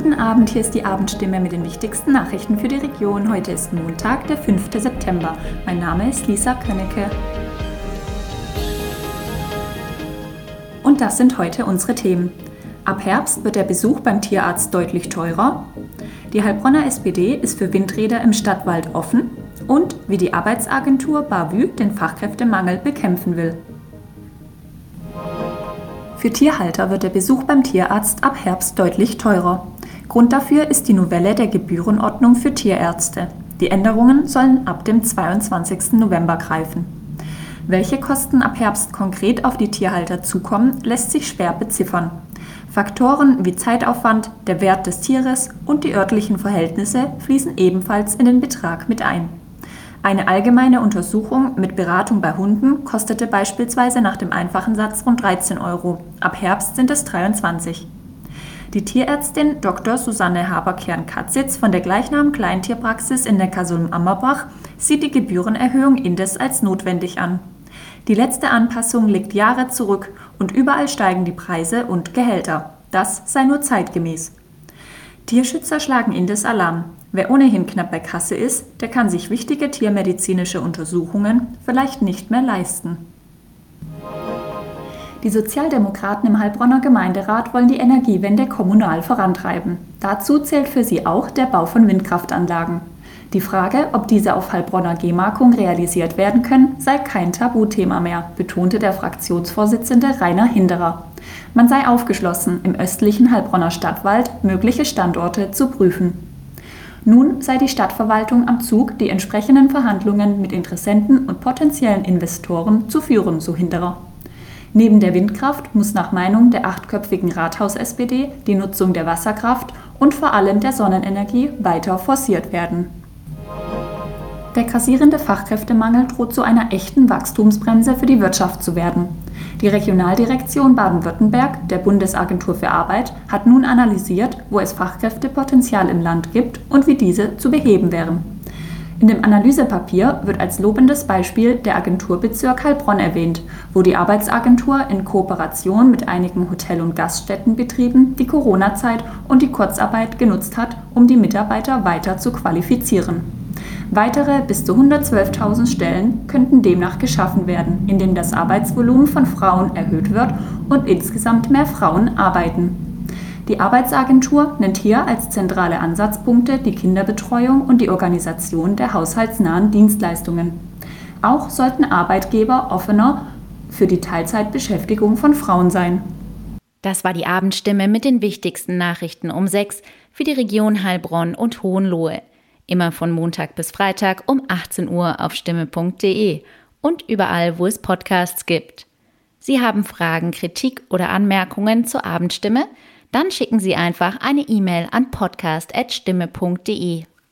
Guten Abend, hier ist die Abendstimme mit den wichtigsten Nachrichten für die Region. Heute ist Montag, der 5. September. Mein Name ist Lisa Könnecke. Und das sind heute unsere Themen. Ab Herbst wird der Besuch beim Tierarzt deutlich teurer. Die Heilbronner SPD ist für Windräder im Stadtwald offen. Und wie die Arbeitsagentur Bavü den Fachkräftemangel bekämpfen will. Für Tierhalter wird der Besuch beim Tierarzt ab Herbst deutlich teurer. Grund dafür ist die Novelle der Gebührenordnung für Tierärzte. Die Änderungen sollen ab dem 22. November greifen. Welche Kosten ab Herbst konkret auf die Tierhalter zukommen, lässt sich schwer beziffern. Faktoren wie Zeitaufwand, der Wert des Tieres und die örtlichen Verhältnisse fließen ebenfalls in den Betrag mit ein. Eine allgemeine Untersuchung mit Beratung bei Hunden kostete beispielsweise nach dem einfachen Satz rund 13 Euro. Ab Herbst sind es 23. Die Tierärztin Dr. Susanne Haberkern-Katzitz von der gleichnamigen Kleintierpraxis in Neckarsulm-Ammerbach sieht die Gebührenerhöhung indes als notwendig an. Die letzte Anpassung liegt Jahre zurück und überall steigen die Preise und Gehälter. Das sei nur zeitgemäß. Tierschützer schlagen indes Alarm. Wer ohnehin knapp bei Kasse ist, der kann sich wichtige tiermedizinische Untersuchungen vielleicht nicht mehr leisten. Die Sozialdemokraten im Heilbronner Gemeinderat wollen die Energiewende kommunal vorantreiben. Dazu zählt für sie auch der Bau von Windkraftanlagen. Die Frage, ob diese auf Heilbronner Gemarkung realisiert werden können, sei kein Tabuthema mehr, betonte der Fraktionsvorsitzende Rainer Hinderer. Man sei aufgeschlossen, im östlichen Heilbronner Stadtwald mögliche Standorte zu prüfen. Nun sei die Stadtverwaltung am Zug, die entsprechenden Verhandlungen mit Interessenten und potenziellen Investoren zu führen, so Hinderer. Neben der Windkraft muss nach Meinung der achtköpfigen Rathaus-SPD die Nutzung der Wasserkraft und vor allem der Sonnenenergie weiter forciert werden. Der kassierende Fachkräftemangel droht zu einer echten Wachstumsbremse für die Wirtschaft zu werden. Die Regionaldirektion Baden-Württemberg der Bundesagentur für Arbeit hat nun analysiert, wo es Fachkräftepotenzial im Land gibt und wie diese zu beheben wären. In dem Analysepapier wird als lobendes Beispiel der Agenturbezirk Heilbronn erwähnt, wo die Arbeitsagentur in Kooperation mit einigen Hotel- und Gaststättenbetrieben die Corona-Zeit und die Kurzarbeit genutzt hat, um die Mitarbeiter weiter zu qualifizieren. Weitere bis zu 112.000 Stellen könnten demnach geschaffen werden, indem das Arbeitsvolumen von Frauen erhöht wird und insgesamt mehr Frauen arbeiten. Die Arbeitsagentur nennt hier als zentrale Ansatzpunkte die Kinderbetreuung und die Organisation der haushaltsnahen Dienstleistungen. Auch sollten Arbeitgeber offener für die Teilzeitbeschäftigung von Frauen sein. Das war die Abendstimme mit den wichtigsten Nachrichten um sechs für die Region Heilbronn und Hohenlohe. Immer von Montag bis Freitag um 18 Uhr auf stimme.de und überall, wo es Podcasts gibt. Sie haben Fragen, Kritik oder Anmerkungen zur Abendstimme? Dann schicken Sie einfach eine E-Mail an podcast.stimme.de.